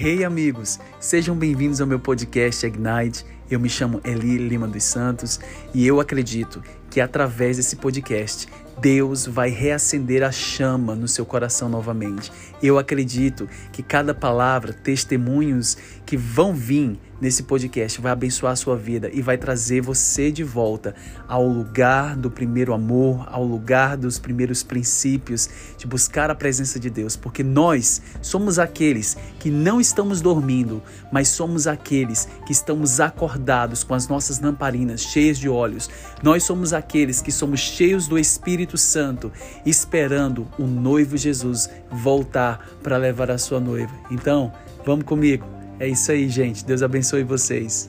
Hey amigos, sejam bem-vindos ao meu podcast Ignite. Eu me chamo Eli Lima dos Santos e eu acredito que através desse podcast Deus vai reacender a chama no seu coração novamente. Eu acredito que cada palavra, testemunhos que vão vir nesse podcast vai abençoar a sua vida e vai trazer você de volta ao lugar do primeiro amor, ao lugar dos primeiros princípios, de buscar a presença de Deus, porque nós somos aqueles que não estamos dormindo, mas somos aqueles que estamos acordados com as nossas lamparinas cheias de olhos. Nós somos aqueles que somos cheios do Espírito Santo, esperando o noivo Jesus voltar para levar a sua noiva. Então, vamos comigo. É isso aí, gente. Deus abençoe vocês.